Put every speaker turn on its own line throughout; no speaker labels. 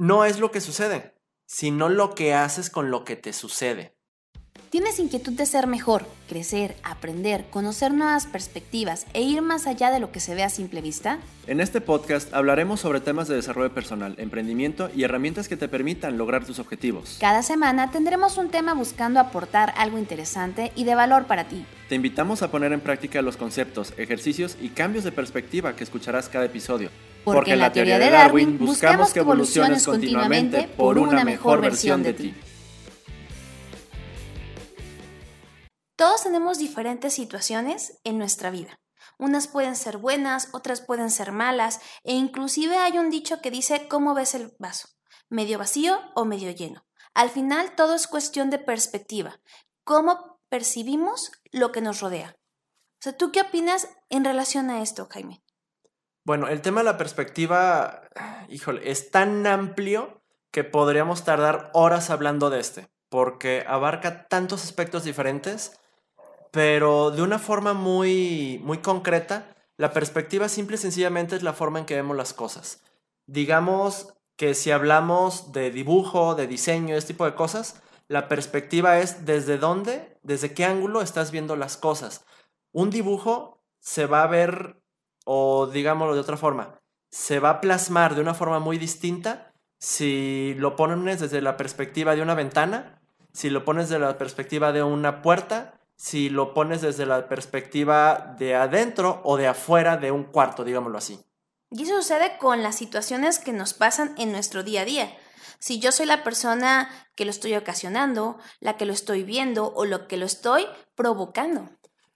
no es lo que sucede, sino lo que haces con lo que te sucede.
¿Tienes inquietud de ser mejor, crecer, aprender, conocer nuevas perspectivas e ir más allá de lo que se ve a simple vista?
En este podcast hablaremos sobre temas de desarrollo personal, emprendimiento y herramientas que te permitan lograr tus objetivos.
Cada semana tendremos un tema buscando aportar algo interesante y de valor para ti.
Te invitamos a poner en práctica los conceptos, ejercicios y cambios de perspectiva que escucharás cada episodio.
Porque, en la teoría de Darwin buscamos que evoluciones continuamente por una mejor versión de ti. Todos tenemos diferentes situaciones en nuestra vida. Unas pueden ser buenas, otras pueden ser malas, e inclusive hay un dicho que dice ¿cómo ves el vaso? ¿Medio vacío o medio lleno? Al final todo es cuestión de perspectiva, cómo percibimos lo que nos rodea. O sea, ¿tú qué opinas en relación a esto, Jaime?
Bueno, el tema de la perspectiva, híjole, es tan amplio que podríamos tardar horas hablando de este, porque abarca tantos aspectos diferentes pero de una forma muy, muy concreta, la perspectiva simple y sencillamente es la forma en que vemos las cosas. Digamos que si hablamos de dibujo, de diseño, este tipo de cosas, la perspectiva es desde dónde, desde qué ángulo estás viendo las cosas. Un dibujo se va a ver, o digámoslo de otra forma, se va a plasmar de una forma muy distinta si lo pones desde la perspectiva de una ventana, si lo pones desde la perspectiva de una puerta, si lo pones desde la perspectiva de adentro o de afuera de un cuarto, digámoslo así.
Y eso sucede con las situaciones que nos pasan en nuestro día a día. Si yo soy la persona que lo estoy ocasionando, la que lo estoy viendo o lo que lo estoy provocando.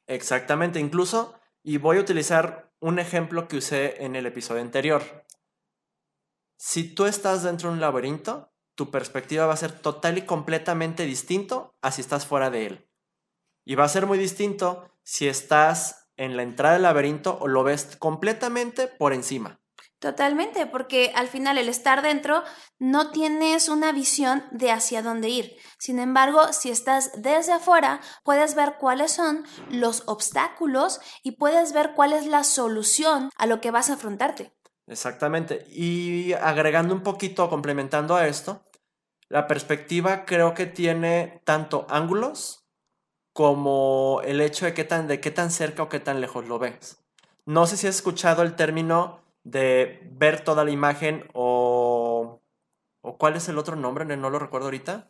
Exactamente, incluso, y voy a utilizar un ejemplo que usé en el episodio anterior. Si tú estás dentro de un laberinto, tu perspectiva va a ser total y completamente distinto a si estás fuera de él. Y va a ser muy distinto si estás en la entrada del laberinto o lo ves completamente por encima.
Totalmente, porque al final el estar dentro no tienes una visión de hacia dónde ir. Sin embargo, si estás desde afuera, puedes ver cuáles son los obstáculos y puedes ver cuál es la solución a lo que vas a afrontarte.
Exactamente. Y agregando un poquito, complementando a esto, la perspectiva creo que tiene tanto ángulos como el hecho de qué tan, de qué tan cerca o qué tan lejos lo ves. No sé si has escuchado el término de ver toda la imagen o, o cuál es el otro nombre, no lo recuerdo ahorita.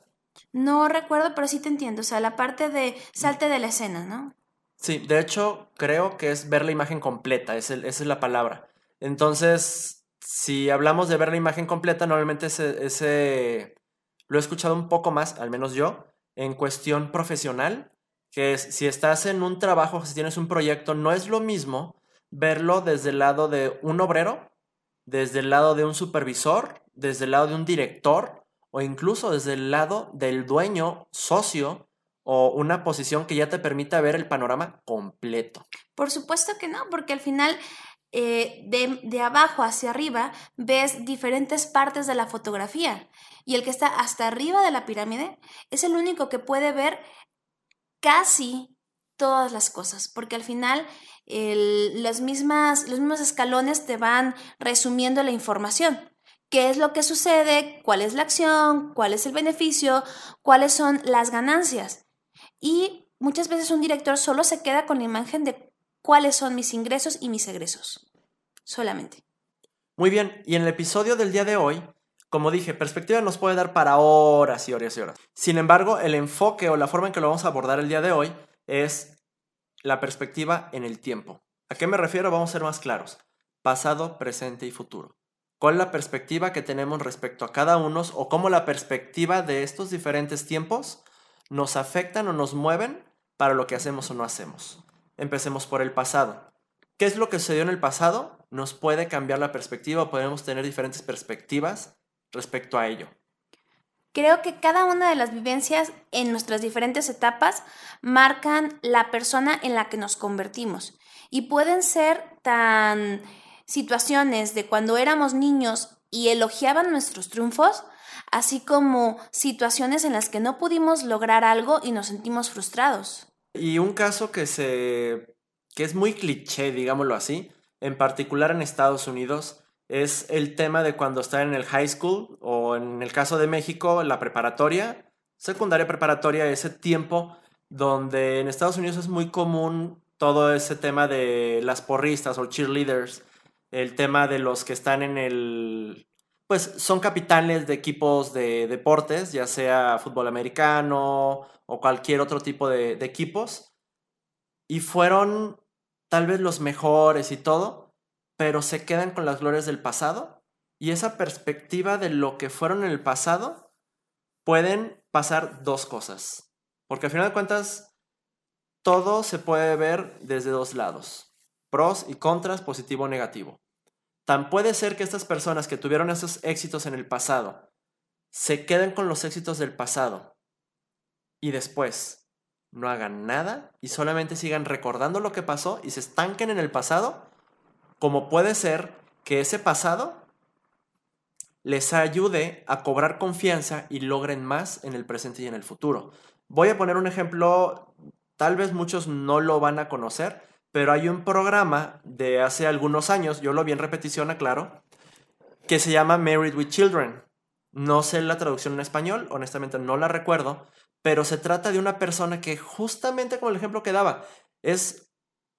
No recuerdo, pero sí te entiendo. O sea, la parte de salte de la escena, ¿no?
Sí, de hecho, creo que es ver la imagen completa, es esa es la palabra. Entonces, si hablamos de ver la imagen completa, normalmente ese, ese lo he escuchado un poco más, al menos yo, en cuestión profesional, que si estás en un trabajo, si tienes un proyecto, no es lo mismo verlo desde el lado de un obrero, desde el lado de un supervisor, desde el lado de un director o incluso desde el lado del dueño, socio o una posición que ya te permita ver el panorama completo.
Por supuesto que no, porque al final eh, de, de, abajo hacia arriba ves diferentes partes de la fotografía y el que está hasta arriba de la pirámide es el único que puede ver casi todas las cosas, porque al final mismas, los mismos escalones te van resumiendo la información. ¿Qué es lo que sucede? ¿Cuál es la acción? ¿Cuál es el beneficio? ¿Cuáles son las ganancias? Y muchas veces un director solo se queda con la imagen de cuáles son mis ingresos y mis egresos. Solamente.
Muy bien, y en el episodio del día de hoy como dije, perspectiva nos puede dar para horas y horas y horas. Sin embargo, el enfoque o la forma en que lo vamos a abordar el día de hoy es la perspectiva en el tiempo. ¿A qué me refiero? Vamos a ser más claros. Pasado, presente y futuro. ¿Cuál es la perspectiva que tenemos respecto a cada uno o cómo la perspectiva de estos diferentes tiempos nos afectan o nos mueven para lo que hacemos o no hacemos? Empecemos por el pasado. ¿Qué es lo que sucedió en el pasado? Nos puede cambiar la perspectiva, podemos tener diferentes perspectivas respecto a ello?
Creo que cada una de las vivencias en nuestras diferentes etapas marcan la persona en la que nos convertimos y pueden ser tan situaciones de cuando éramos niños y elogiaban nuestros triunfos, así como situaciones en las que no pudimos lograr algo y nos sentimos frustrados.
Y un caso que se que es muy cliché, digámoslo así, en particular en Estados Unidos, es el tema de cuando está en el high school o en el caso de México, la preparatoria, secundaria preparatoria, ese tiempo donde en Estados Unidos es muy común todo ese tema de las porristas o cheerleaders, el tema de los que están en el, pues son capitanes de equipos de deportes, ya sea fútbol americano o cualquier otro tipo de, equipos, y fueron tal vez los mejores y todo, pero se quedan con las glorias del pasado, y esa perspectiva de lo que fueron en el pasado, pueden pasar dos cosas, porque al final de cuentas, todo se puede ver desde dos lados, pros y contras, positivo o negativo. Tan puede ser que estas personas que tuvieron esos éxitos en el pasado se queden con los éxitos del pasado y después no hagan nada y solamente sigan recordando lo que pasó y se estanquen en el pasado, como puede ser que ese pasado les ayude a cobrar confianza y logren más en el presente y en el futuro. Voy a poner un ejemplo, tal vez muchos no lo van a conocer, pero hay un programa de hace algunos años, yo lo vi en repetición, aclaro, que se llama Married with Children. No sé la traducción en español, honestamente no la recuerdo, pero se trata de una persona que justamente como el ejemplo que daba, es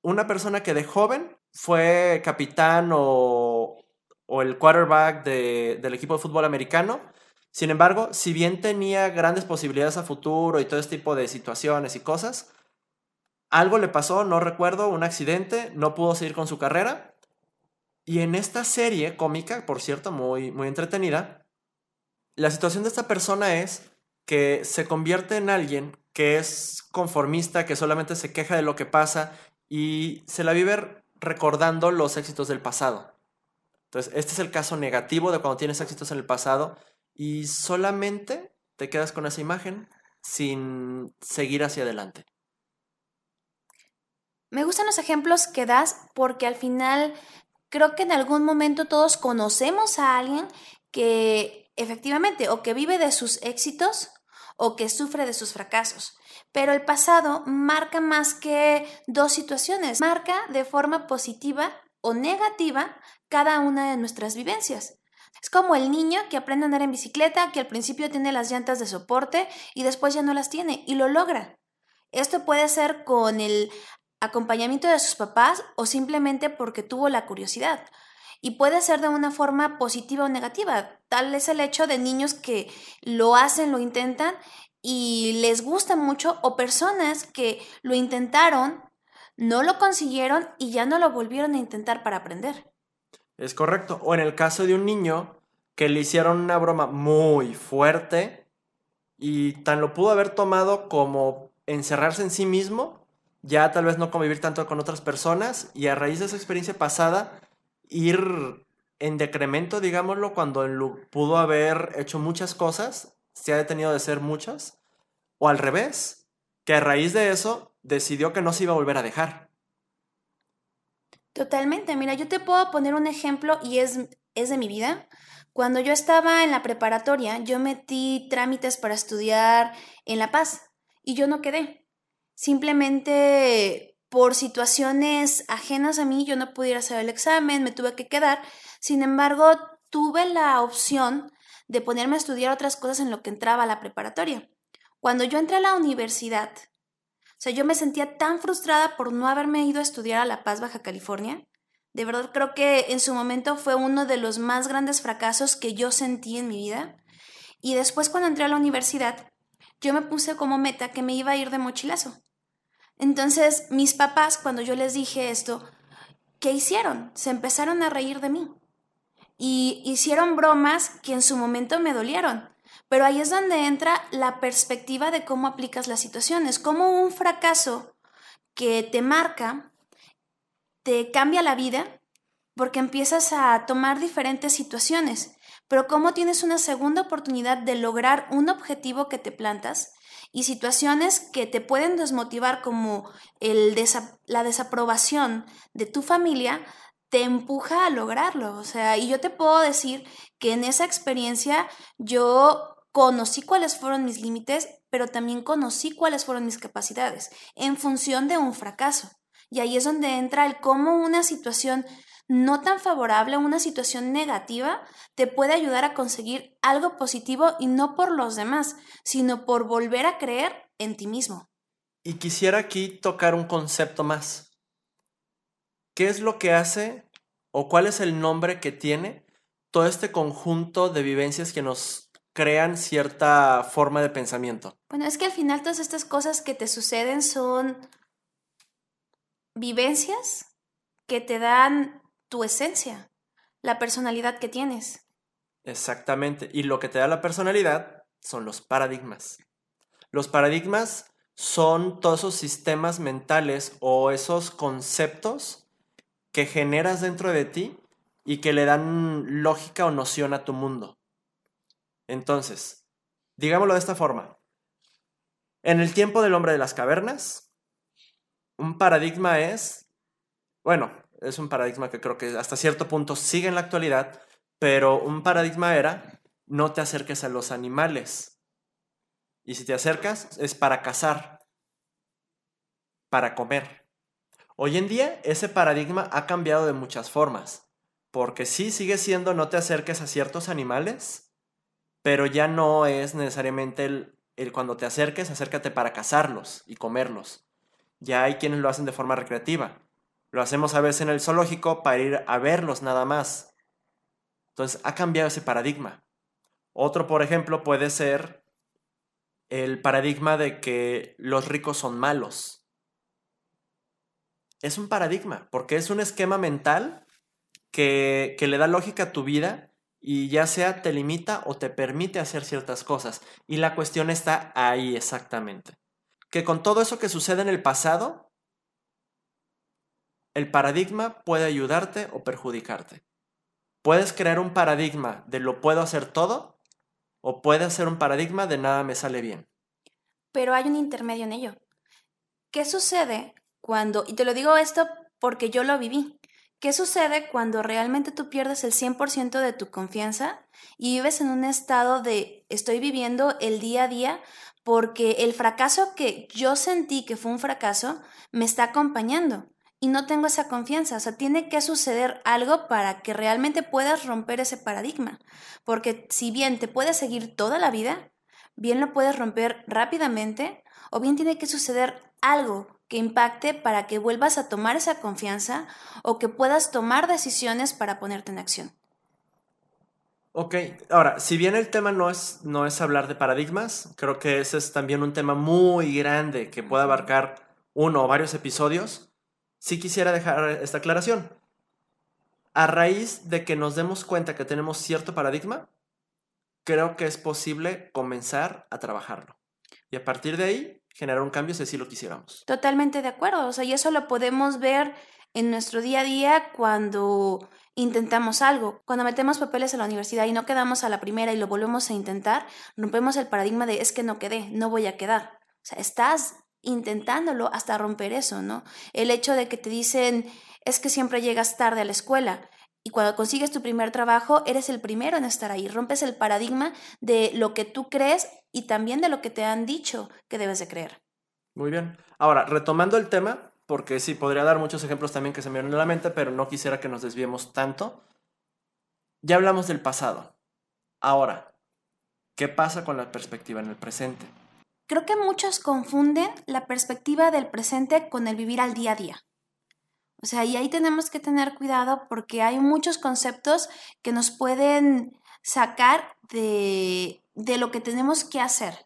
una persona que de joven fue capitán o, el quarterback del equipo de fútbol americano. Sin embargo, si bien tenía grandes posibilidades a futuro y todo este tipo de situaciones y cosas, algo le pasó, no recuerdo, un accidente, no pudo seguir con su carrera. Y en esta serie cómica, por cierto, muy, muy entretenida, la situación de esta persona es que se convierte en alguien que es conformista, que solamente se queja de lo que pasa y se la vive recordando los éxitos del pasado. Entonces, este es el caso negativo de cuando tienes éxitos en el pasado y solamente te quedas con esa imagen sin seguir hacia adelante.
Me gustan los ejemplos que das porque al final creo que en algún momento todos conocemos a alguien que efectivamente o que vive de sus éxitos o que sufre de sus fracasos. Pero el pasado marca más que dos situaciones, marca de forma positiva o negativa cada una de nuestras vivencias. Es como el niño que aprende a andar en bicicleta, que al principio tiene las llantas de soporte y después ya no las tiene y lo logra. Esto puede ser con el acompañamiento de sus papás o simplemente porque tuvo la curiosidad. Y puede ser de una forma positiva o negativa. Tal es el hecho de niños que lo hacen, lo intentan y les gusta mucho o personas que lo intentaron, no lo consiguieron y ya no lo volvieron a intentar para aprender.
Es correcto. O en el caso de un niño que le hicieron una broma muy fuerte y tan lo pudo haber tomado como encerrarse en sí mismo ya tal vez no convivir tanto con otras personas y a raíz de esa experiencia pasada ir en decremento, digámoslo, cuando pudo haber hecho muchas cosas, se ha detenido de ser muchas, o al revés, que a raíz de eso decidió que no se iba a volver a dejar.
Totalmente, mira, yo te puedo poner un ejemplo y es, es de mi vida. Cuando yo estaba en la preparatoria, yo metí trámites para estudiar en La Paz y yo no quedé simplemente por situaciones ajenas a mí yo no pudiera hacer el examen, me tuve que quedar. Sin embargo, tuve la opción de ponerme a estudiar otras cosas en lo que entraba a la preparatoria. Cuando yo entré a la universidad, o sea, yo me sentía tan frustrada por no haberme ido a estudiar a La Paz, Baja California. De verdad creo que en su momento fue uno de los más grandes fracasos que yo sentí en mi vida. Y después cuando entré a la universidad, yo me puse como meta que me iba a ir de mochilazo. Entonces, mis papás, cuando yo les dije esto, ¿qué hicieron? Se empezaron a reír de mí. Y hicieron bromas que en su momento me dolieron. Pero ahí es donde entra la perspectiva de cómo aplicas las situaciones, cómo un fracaso que te marca te cambia la vida porque empiezas a tomar diferentes situaciones, pero cómo tienes una segunda oportunidad de lograr un objetivo que te plantas y situaciones que te pueden desmotivar como el la desaprobación de tu familia te empuja a lograrlo. O sea, y yo te puedo decir que en esa experiencia yo conocí cuáles fueron mis límites, pero también conocí cuáles fueron mis capacidades en función de un fracaso. Y ahí es donde entra el cómo una situación no tan favorable, una situación negativa, te puede ayudar a conseguir algo positivo y no por los demás, sino por volver a creer en ti mismo.
Y quisiera aquí tocar un concepto más. ¿Qué es lo que hace o cuál es el nombre que tiene todo este conjunto de vivencias que nos crean cierta forma de pensamiento?
Bueno, es que al final todas estas cosas que te suceden son vivencias que te dan tu esencia, la personalidad que tienes.
Exactamente. Y lo que te da la personalidad son los paradigmas. Los paradigmas son todos esos sistemas mentales o esos conceptos que generas dentro de ti y que le dan lógica o noción a tu mundo. Entonces, digámoslo de esta forma. En el tiempo del hombre de las cavernas, un paradigma es, bueno, es un paradigma que creo que hasta cierto punto sigue en la actualidad, pero un paradigma era no te acerques a los animales. Y si te acercas es para cazar, para comer. Hoy en día ese paradigma ha cambiado de muchas formas, porque sí sigue siendo no te acerques a ciertos animales, pero ya no es necesariamente el, el cuando te acerques, acércate para cazarlos y comerlos. Ya hay quienes lo hacen de forma recreativa. Lo hacemos a veces en el zoológico para ir a verlos nada más. Entonces ha cambiado ese paradigma. Otro, por ejemplo, puede ser el paradigma de que los ricos son malos. Es un paradigma, porque es un esquema mental que, que le da lógica a tu vida y ya sea te limita o te permite hacer ciertas cosas. Y la cuestión está ahí exactamente. Que con todo eso que sucede en el pasado, el paradigma puede ayudarte o perjudicarte. Puedes crear un paradigma de lo puedo hacer todo o puedes hacer un paradigma de nada me sale bien.
Pero hay un intermedio en ello. ¿Qué sucede cuando, y te lo digo esto porque yo lo viví, ¿qué sucede cuando realmente tú pierdes el 100% de tu confianza y vives en un estado de estoy viviendo el día a día porque el fracaso que yo sentí que fue un fracaso me está acompañando? Y no tengo esa confianza. O sea, tiene que suceder algo para que realmente puedas romper ese paradigma. Porque si bien te puedes seguir toda la vida, bien lo puedes romper rápidamente o bien tiene que suceder algo que impacte para que vuelvas a tomar esa confianza o que puedas tomar decisiones para ponerte en acción.
Ok, ahora, si bien el tema no es, no es hablar de paradigmas, creo que ese es también un tema muy grande que puede abarcar uno o varios episodios sí quisiera dejar esta aclaración. A raíz de que nos demos cuenta que tenemos cierto paradigma, creo que es posible comenzar a trabajarlo. Y a partir de ahí, generar un cambio si así lo quisiéramos.
Totalmente de acuerdo. O sea, y eso lo podemos ver en nuestro día a día cuando intentamos algo. Cuando metemos papeles a la universidad y no quedamos a la primera y lo volvemos a intentar, rompemos el paradigma de es que no quedé, no voy a quedar. O sea, estás intentándolo hasta romper eso, ¿no? El hecho de que te dicen, es que siempre llegas tarde a la escuela. Y cuando consigues tu primer trabajo, eres el primero en estar ahí. Rompes el paradigma de lo que tú crees y también de lo que te han dicho que debes de creer.
Muy bien. Ahora, retomando el tema, porque sí, podría dar muchos ejemplos también que se me vienen a la mente, pero no quisiera que nos desviemos tanto. Ya hablamos del pasado. Ahora, ¿qué pasa con la perspectiva en el presente?
Creo que muchos confunden la perspectiva del presente con el vivir al día a día. O sea, y ahí tenemos que tener cuidado porque hay muchos conceptos que nos pueden sacar de, de lo que tenemos que hacer.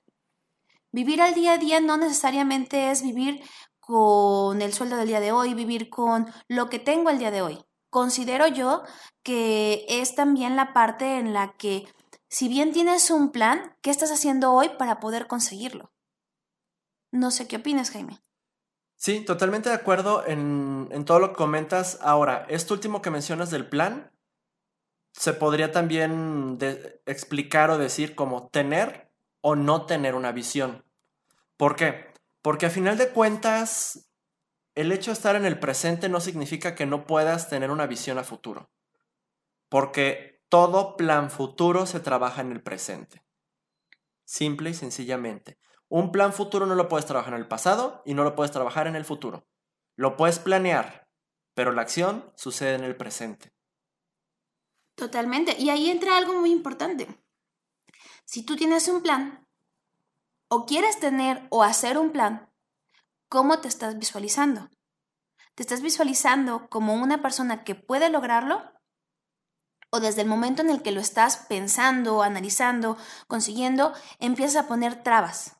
Vivir al día a día no necesariamente es vivir con el sueldo del día de hoy, vivir con lo que tengo el día de hoy. Considero yo que es también la parte en la que si bien tienes un plan, ¿qué estás haciendo hoy para poder conseguirlo? No sé qué opinas, Jaime.
Sí, totalmente de acuerdo en, todo lo que comentas. Ahora, esto último que mencionas del plan, se podría también explicar o decir como tener o no tener una visión. ¿Por qué? Porque a final de cuentas, el hecho de estar en el presente no significa que no puedas tener una visión a futuro. Porque todo plan futuro se trabaja en el presente. Simple y sencillamente. Un plan futuro no lo puedes trabajar en el pasado y no lo puedes trabajar en el futuro. Lo puedes planear, pero la acción sucede en el presente.
Totalmente. Y ahí entra algo muy importante. Si tú tienes un plan, o quieres tener o hacer un plan, ¿cómo te estás visualizando? ¿Te estás visualizando como una persona que puede lograrlo? ¿O desde el momento en el que lo estás pensando, analizando, consiguiendo, empiezas a poner trabas?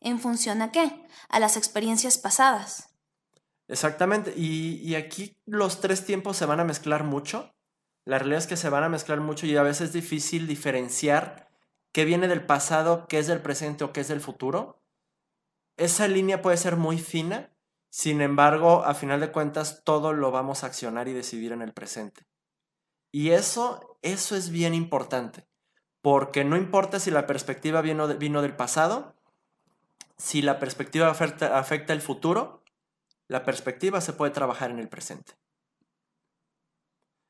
¿En función a qué? A las experiencias pasadas.
Exactamente. Y, aquí los tres tiempos se van a mezclar mucho. La realidad es que se van a mezclar mucho y a veces es difícil diferenciar qué viene del pasado, qué es del presente o qué es del futuro. Esa línea puede ser muy fina, sin embargo, a final de cuentas, todo lo vamos a accionar y decidir en el presente. Y eso, eso es bien importante, porque no importa si la perspectiva vino, vino del pasado, si la perspectiva afecta, afecta el futuro, la perspectiva se puede trabajar en el presente.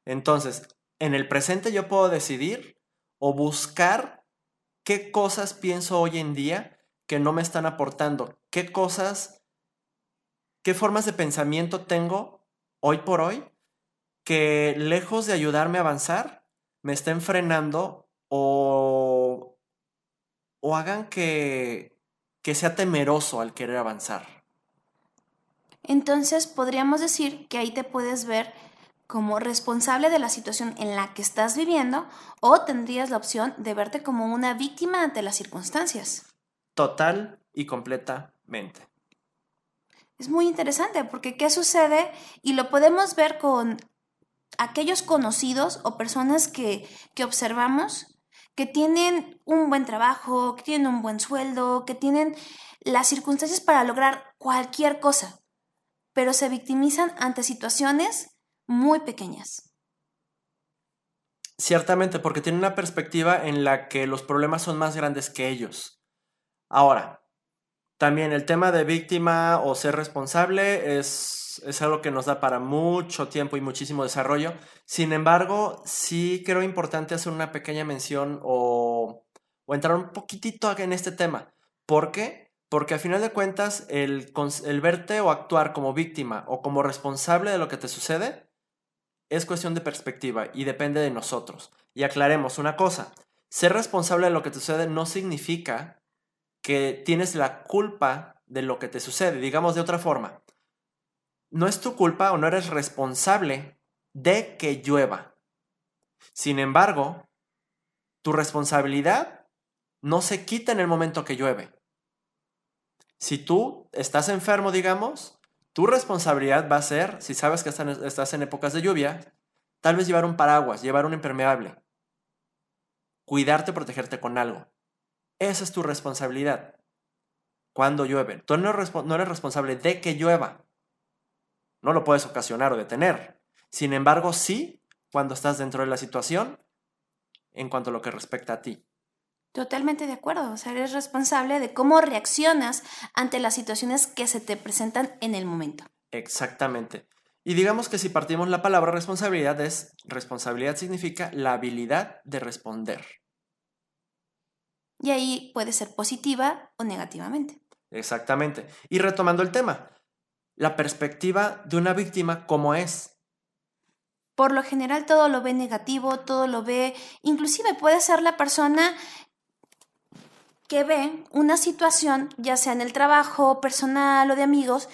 Entonces, en el presente yo puedo decidir o buscar qué cosas pienso hoy en día que no me están aportando, qué cosas, qué formas de pensamiento tengo hoy por hoy que lejos de ayudarme a avanzar, me estén frenando o, o hagan que, que sea temeroso al querer avanzar.
Entonces podríamos decir que ahí te puedes ver como responsable de la situación en la que estás viviendo o tendrías la opción de verte como una víctima ante las circunstancias.
Total y completamente.
Es muy interesante porque ¿qué sucede? Y lo podemos ver con aquellos conocidos o personas que, que observamos que tienen un buen trabajo, que tienen un buen sueldo, que tienen las circunstancias para lograr cualquier cosa, pero se victimizan ante situaciones muy pequeñas.
Ciertamente, porque tienen una perspectiva en la que los problemas son más grandes que ellos. Ahora, también el tema de víctima o ser responsable es, es algo que nos da para mucho tiempo y muchísimo desarrollo. Sin embargo, sí creo importante hacer una pequeña mención o, entrar un poquitito en este tema. ¿Por qué? Porque a final de cuentas, el, el verte o actuar como víctima o como responsable de lo que te sucede es cuestión de perspectiva y depende de nosotros. Y aclaremos una cosa, ser responsable de lo que te sucede no significa que tienes la culpa de lo que te sucede. Digamos de otra forma, no es tu culpa o no eres responsable de que llueva. Sin embargo, tu responsabilidad no se quita en el momento que llueve. Si tú estás enfermo, digamos, tu responsabilidad va a ser, si sabes que estás en épocas de lluvia, tal vez llevar un paraguas, llevar un impermeable, cuidarte, protegerte con algo. Esa es tu responsabilidad. Cuando llueve. Tú no eres responsable de que llueva. No lo puedes ocasionar o detener. Sin embargo, sí, cuando estás dentro de la situación, en cuanto a lo que respecta a ti.
Totalmente de acuerdo. O sea, eres responsable de cómo reaccionas ante las situaciones que se te presentan en el momento.
Exactamente. Y digamos que si partimos la palabra responsabilidad es, responsabilidad significa la habilidad de responder.
Y ahí puede ser positiva o negativamente.
Exactamente. Y retomando el tema, la perspectiva de una víctima, ¿cómo es?
Por lo general todo lo ve negativo, todo lo ve, inclusive puede ser la persona que ve una situación, ya sea en el trabajo, personal o de amigos,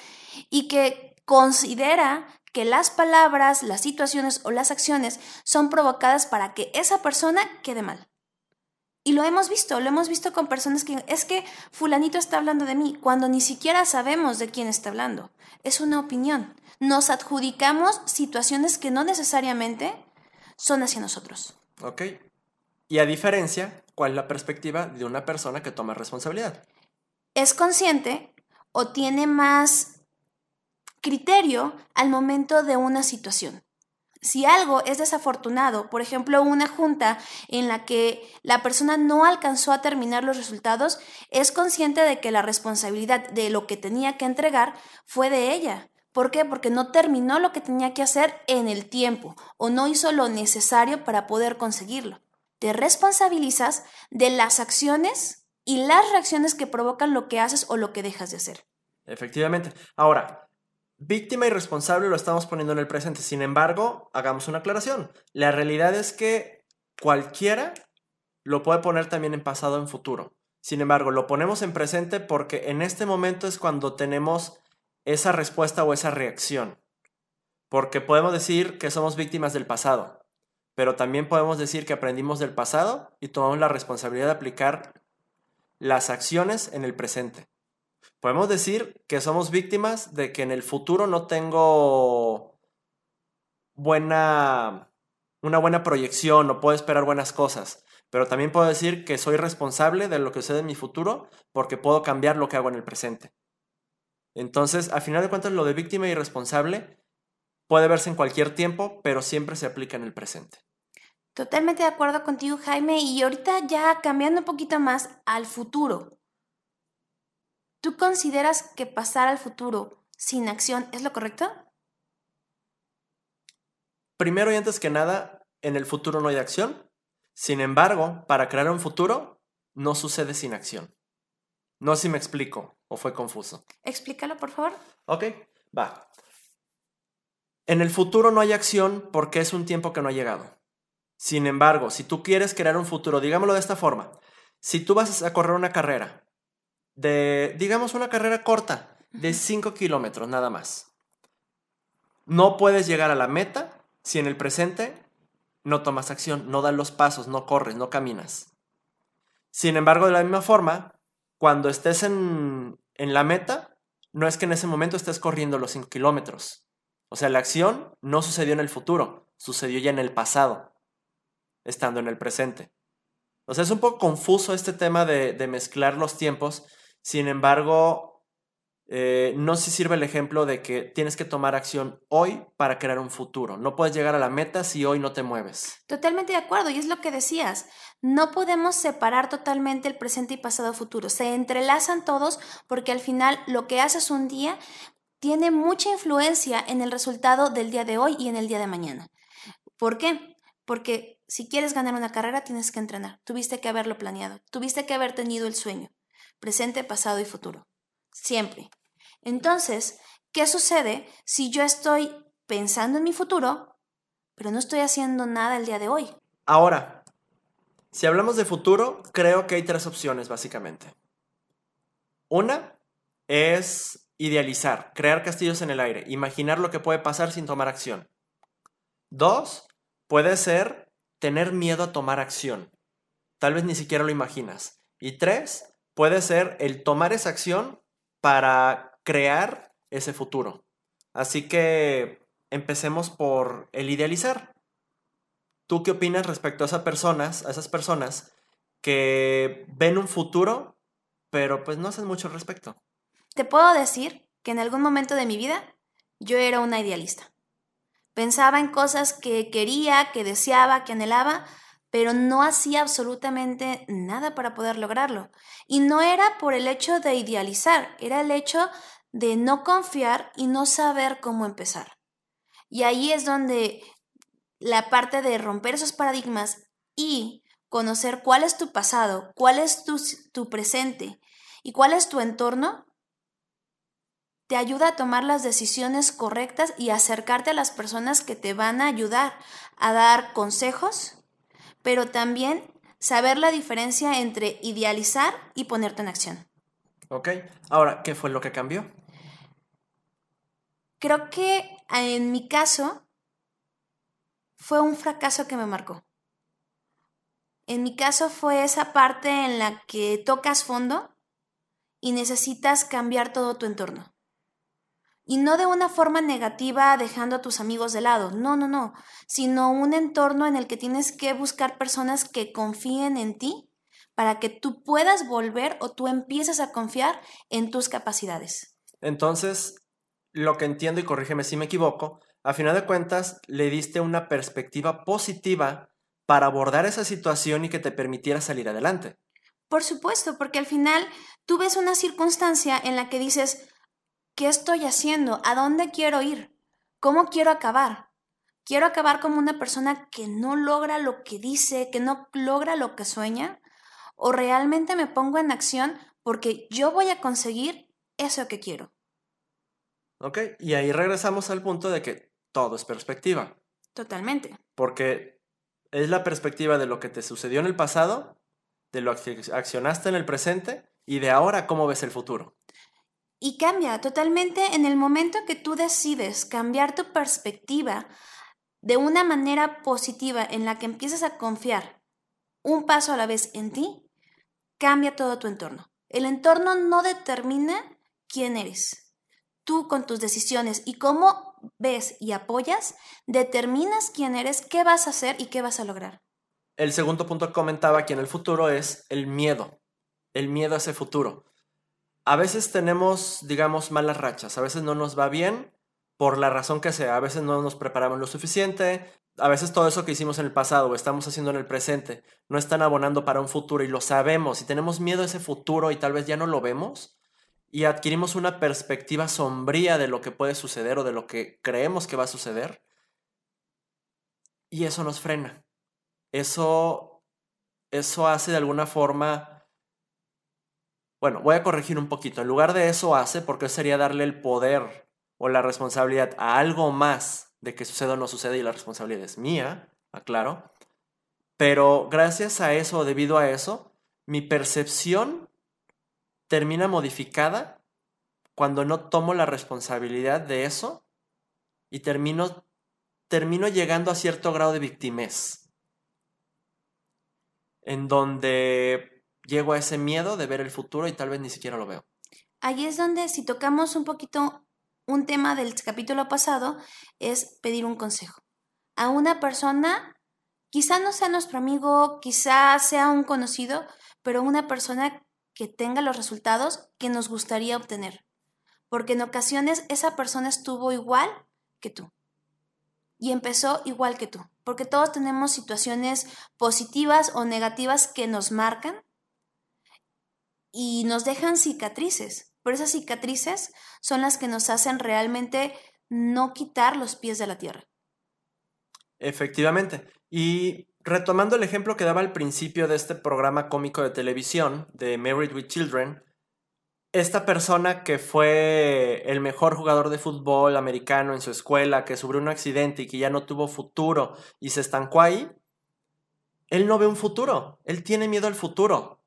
y que considera que las palabras, las situaciones o las acciones son provocadas para que esa persona quede mal. Y lo hemos visto, lo hemos visto con personas que es que fulanito está hablando de mí, cuando ni siquiera sabemos de quién está hablando. Es una opinión. Nos adjudicamos situaciones que no necesariamente son hacia nosotros.
Ok. Y a diferencia, ¿cuál es la perspectiva de una persona que toma responsabilidad?
Es consciente o tiene más criterio al momento de una situación. Si algo es desafortunado, por ejemplo, una junta en la que la persona no alcanzó a terminar los resultados, es consciente de que la responsabilidad de lo que tenía que entregar fue de ella. ¿Por qué? Porque no terminó lo que tenía que hacer en el tiempo o no hizo lo necesario para poder conseguirlo te responsabilizas de las acciones y las reacciones que provocan lo que haces o lo que dejas de hacer.
Efectivamente. Ahora, víctima y responsable lo estamos poniendo en el presente. Sin embargo, hagamos una aclaración. La realidad es que cualquiera lo puede poner también en pasado o en futuro. Sin embargo, lo ponemos en presente porque en este momento es cuando tenemos esa respuesta o esa reacción. Porque podemos decir que somos víctimas del pasado, pero también podemos decir que aprendimos del pasado y tomamos la responsabilidad de aplicar las acciones en el presente. Podemos decir que somos víctimas de que en el futuro no tengo buena una buena proyección o puedo esperar buenas cosas, pero también puedo decir que soy responsable de lo que sucede en mi futuro porque puedo cambiar lo que hago en el presente. Entonces, a final de cuentas, lo de víctima y responsable puede verse en cualquier tiempo, pero siempre se aplica en el presente.
Totalmente de acuerdo contigo, Jaime. Y ahorita ya cambiando un poquito más al futuro. ¿Tú consideras que pasar al futuro sin acción es lo correcto?
Primero y antes que nada, en el futuro no hay acción. Sin embargo, para crear un futuro, no sucede sin acción. No sé si me explico o fue confuso.
Explícalo, por favor.
Ok, va. En el futuro no hay acción porque es un tiempo que no ha llegado. Sin embargo, si tú quieres crear un futuro, digámoslo de esta forma, si tú vas a correr una carrera de, digamos, una carrera corta de 5 kilómetros nada más, no puedes llegar a la meta si en el presente no tomas acción, no das los pasos, no corres, no caminas. Sin embargo, de la misma forma, cuando estés en, en la meta, no es que en ese momento estés corriendo los 5 kilómetros. O sea, la acción no sucedió en el futuro, sucedió ya en el pasado, estando en el presente. O sea, es un poco confuso este tema de, de mezclar los tiempos. Sin embargo, eh, no se sirve el ejemplo de que tienes que tomar acción hoy para crear un futuro. No puedes llegar a la meta si hoy no te mueves.
Totalmente de acuerdo, y es lo que decías. No podemos separar totalmente el presente y pasado futuro. Se entrelazan todos porque al final lo que haces un día tiene mucha influencia en el resultado del día de hoy y en el día de mañana. ¿Por qué? Porque si quieres ganar una carrera tienes que entrenar. Tuviste que haberlo planeado. Tuviste que haber tenido el sueño. Presente, pasado y futuro siempre. Entonces, ¿qué sucede si yo estoy pensando en mi futuro, pero no estoy haciendo nada el día de hoy?
Ahora, si hablamos de futuro, creo que hay tres opciones básicamente. Una es idealizar, crear castillos en el aire, imaginar lo que puede pasar sin tomar acción. Dos, puede ser tener miedo a tomar acción. Tal vez ni siquiera lo imaginas. Y tres, puede ser el tomar esa acción para crear ese futuro. Así que empecemos por el idealizar. ¿Tú qué opinas respecto a esas personas, a esas personas que ven un futuro, pero pues no hacen mucho al respecto?
Te puedo decir que en algún momento de mi vida yo era una idealista. Pensaba en cosas que quería, que deseaba, que anhelaba, pero no hacía absolutamente nada para poder lograrlo. Y no era por el hecho de idealizar, era el hecho de no confiar y no saber cómo empezar. Y ahí es donde la parte de romper esos paradigmas y conocer cuál es tu pasado, cuál es tu, tu presente y cuál es tu entorno, te ayuda a tomar las decisiones correctas y acercarte a las personas que te van a ayudar a dar consejos pero también saber la diferencia entre idealizar y ponerte en acción.
Ok, ahora, ¿qué fue lo que cambió?
Creo que en mi caso fue un fracaso que me marcó. En mi caso fue esa parte en la que tocas fondo y necesitas cambiar todo tu entorno. Y no de una forma negativa dejando a tus amigos de lado, no, no, no, sino un entorno en el que tienes que buscar personas que confíen en ti para que tú puedas volver o tú empieces a confiar en tus capacidades.
Entonces, lo que entiendo, y corrígeme si me equivoco, a final de cuentas le diste una perspectiva positiva para abordar esa situación y que te permitiera salir adelante.
Por supuesto, porque al final tú ves una circunstancia en la que dices, ¿Qué estoy haciendo? ¿A dónde quiero ir? ¿Cómo quiero acabar? ¿Quiero acabar como una persona que no logra lo que dice, que no logra lo que sueña? ¿O realmente me pongo en acción porque yo voy a conseguir eso que quiero?
¿Ok? Y ahí regresamos al punto de que todo es perspectiva.
Totalmente.
Porque es la perspectiva de lo que te sucedió en el pasado, de lo que accionaste en el presente y de ahora cómo ves el futuro.
Y cambia totalmente en el momento que tú decides cambiar tu perspectiva de una manera positiva en la que empiezas a confiar un paso a la vez en ti, cambia todo tu entorno. El entorno no determina quién eres. Tú con tus decisiones y cómo ves y apoyas, determinas quién eres, qué vas a hacer y qué vas a lograr.
El segundo punto que comentaba aquí en el futuro es el miedo. El miedo a ese futuro. A veces tenemos, digamos, malas rachas. A veces no nos va bien por la razón que sea. A veces no nos preparamos lo suficiente. A veces todo eso que hicimos en el pasado o estamos haciendo en el presente no están abonando para un futuro y lo sabemos y tenemos miedo a ese futuro y tal vez ya no lo vemos y adquirimos una perspectiva sombría de lo que puede suceder o de lo que creemos que va a suceder. Y eso nos frena. Eso, eso hace de alguna forma... Bueno, voy a corregir un poquito. En lugar de eso hace, porque sería darle el poder o la responsabilidad a algo más de que suceda o no suceda y la responsabilidad es mía, aclaro. Pero gracias a eso, debido a eso, mi percepción termina modificada cuando no tomo la responsabilidad de eso y termino, termino llegando a cierto grado de victimez, en donde llego a ese miedo de ver el futuro y tal vez ni siquiera lo veo.
Ahí es donde si tocamos un poquito un tema del capítulo pasado, es pedir un consejo a una persona, quizá no sea nuestro amigo, quizá sea un conocido, pero una persona que tenga los resultados que nos gustaría obtener. Porque en ocasiones esa persona estuvo igual que tú. Y empezó igual que tú. Porque todos tenemos situaciones positivas o negativas que nos marcan y nos dejan cicatrices. Pero esas cicatrices son las que nos hacen realmente no quitar los pies de la tierra.
Efectivamente. Y retomando el ejemplo que daba al principio de este programa cómico de televisión, de Married with Children, esta persona que fue el mejor jugador de fútbol americano en su escuela, que sufrió un accidente y que ya no tuvo futuro y se estancó ahí, él no ve un futuro, él tiene miedo al futuro.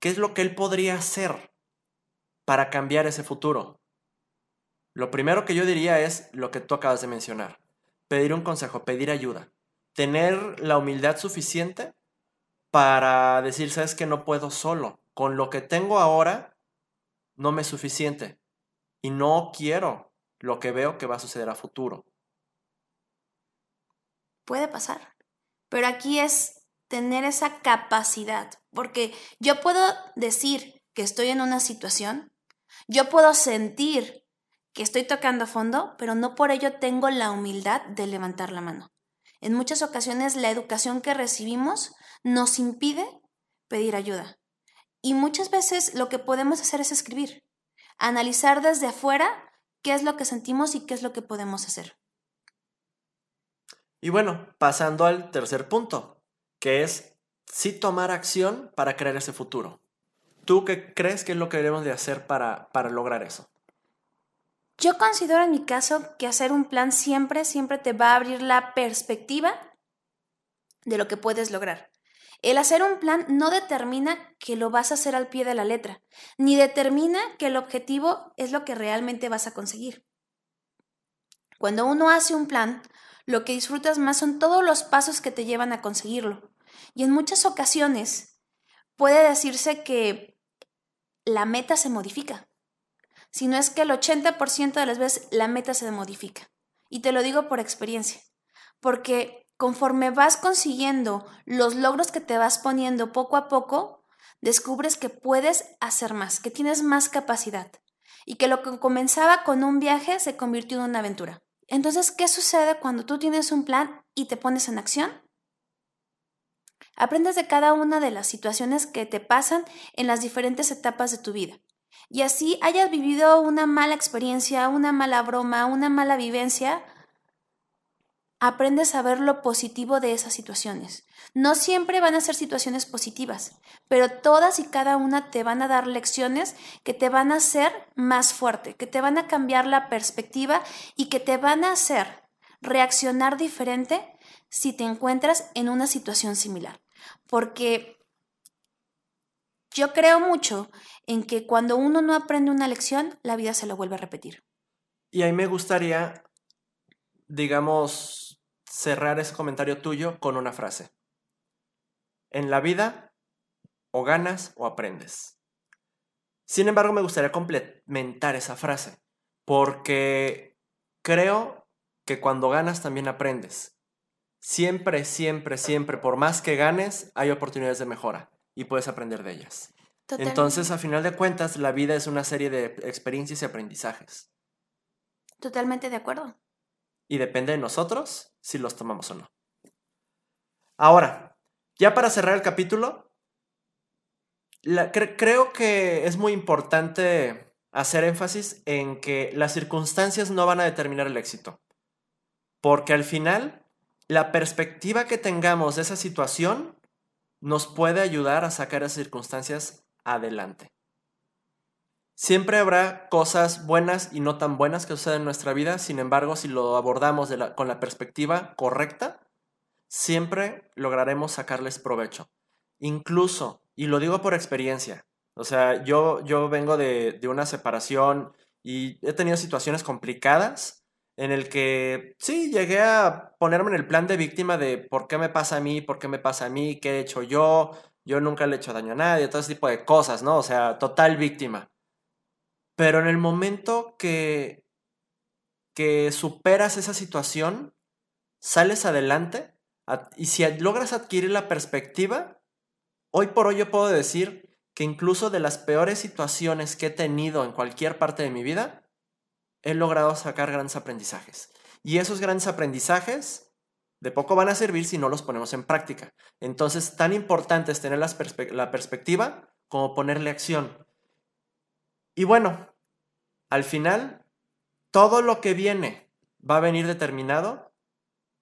¿Qué es lo que él podría hacer para cambiar ese futuro? Lo primero que yo diría es lo que tú acabas de mencionar, pedir un consejo, pedir ayuda tener la humildad suficiente para decir, sabes que no puedo solo. Con lo que tengo ahora, no me es suficiente. Y no quiero lo que veo que va a suceder a futuro.
Puede pasar. Pero aquí es tener esa capacidad. Porque yo puedo decir que estoy en una situación, yo puedo sentir que estoy tocando fondo, pero no por ello tengo la humildad de levantar la mano. En muchas ocasiones la educación que recibimos nos impide pedir ayuda. Y muchas veces lo que podemos hacer es escribir, analizar desde afuera qué es lo que sentimos y qué es lo que podemos hacer.
Y bueno, pasando al tercer punto, que es sí tomar acción para crear ese futuro. ¿Tú qué crees que es lo que debemos de hacer para, para lograr eso?
Yo considero en mi caso que hacer un plan siempre, siempre te va a abrir la perspectiva de lo que puedes lograr. El hacer un plan no determina que lo vas a hacer al pie de la letra, ni determina que el objetivo es lo que realmente vas a conseguir. Cuando uno hace un plan, lo que disfrutas más son todos los pasos que te llevan a conseguirlo. Y en muchas ocasiones puede decirse que la meta se modifica sino es que el 80% de las veces la meta se modifica. Y te lo digo por experiencia, porque conforme vas consiguiendo los logros que te vas poniendo poco a poco, descubres que puedes hacer más, que tienes más capacidad y que lo que comenzaba con un viaje se convirtió en una aventura. Entonces, ¿qué sucede cuando tú tienes un plan y te pones en acción? Aprendes de cada una de las situaciones que te pasan en las diferentes etapas de tu vida y así hayas vivido una mala experiencia, una mala broma, una mala vivencia, aprendes a ver lo positivo de esas situaciones. No siempre van a ser situaciones positivas, pero todas y cada una te van a dar lecciones que te van a hacer más fuerte, que te van a cambiar la perspectiva y que te van a hacer reaccionar diferente si te encuentras en una situación similar. Porque yo creo mucho en que cuando uno no aprende una lección, la vida se lo vuelve a repetir.
Y ahí me gustaría, digamos, cerrar ese comentario tuyo con una frase. En la vida, o ganas o aprendes. Sin embargo, me gustaría complementar esa frase, porque creo que cuando ganas también aprendes. Siempre, siempre, siempre, por más que ganes, hay oportunidades de mejora y puedes aprender de ellas. Entonces, a final de cuentas, la vida es una serie de experiencias y aprendizajes.
Totalmente de acuerdo.
Y depende de nosotros si los tomamos o no. Ahora, ya para cerrar el capítulo, creo que es muy importante hacer énfasis en que las circunstancias no van a determinar el éxito. Porque al final, la perspectiva que tengamos de esa situación nos puede ayudar a sacar esas circunstancias adelante. Siempre habrá cosas buenas y no tan buenas que suceden en nuestra vida, sin embargo, si lo abordamos con la perspectiva correcta, siempre lograremos sacarles provecho. Incluso, y lo digo por experiencia, o sea, yo, yo vengo de, de una separación y he tenido situaciones complicadas en el que sí, llegué a ponerme en el plan de víctima de por qué me pasa a mí, por qué me pasa a mí, qué he hecho yo, yo nunca le he hecho daño a nadie, todo ese tipo de cosas, ¿no? O sea, total víctima. Pero en el momento que, que superas esa situación, sales adelante y si logras adquirir la perspectiva, hoy por hoy yo puedo decir que incluso de las peores situaciones que he tenido en cualquier parte de mi vida, he logrado sacar grandes aprendizajes. Y esos grandes aprendizajes de poco van a servir si no los ponemos en práctica. Entonces, tan importante es tener la perspectiva como ponerle acción. Y bueno, al final, todo lo que viene va a venir determinado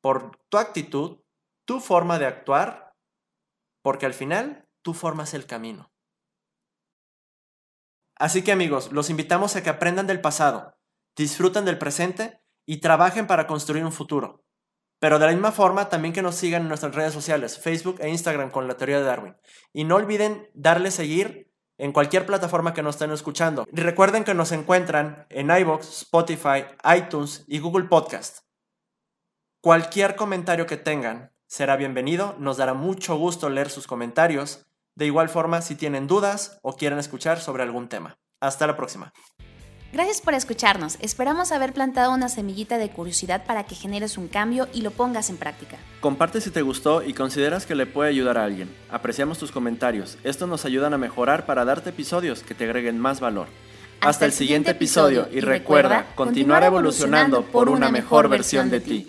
por tu actitud, tu forma de actuar, porque al final tú formas el camino. Así que amigos, los invitamos a que aprendan del pasado, disfruten del presente y trabajen para construir un futuro. Pero de la misma forma, también que nos sigan en nuestras redes sociales, Facebook e Instagram con la teoría de Darwin. Y no olviden darle seguir en cualquier plataforma que nos estén escuchando. Y recuerden que nos encuentran en iBox, Spotify, iTunes y Google Podcast. Cualquier comentario que tengan será bienvenido, nos dará mucho gusto leer sus comentarios. De igual forma, si tienen dudas o quieren escuchar sobre algún tema. Hasta la próxima.
Gracias por escucharnos. Esperamos haber plantado una semillita de curiosidad para que generes un cambio y lo pongas en práctica.
Comparte si te gustó y consideras que le puede ayudar a alguien. Apreciamos tus comentarios. Estos nos ayudan a mejorar para darte episodios que te agreguen más valor. Hasta, el siguiente episodio y recuerda, continuar evolucionando por una mejor versión de ti.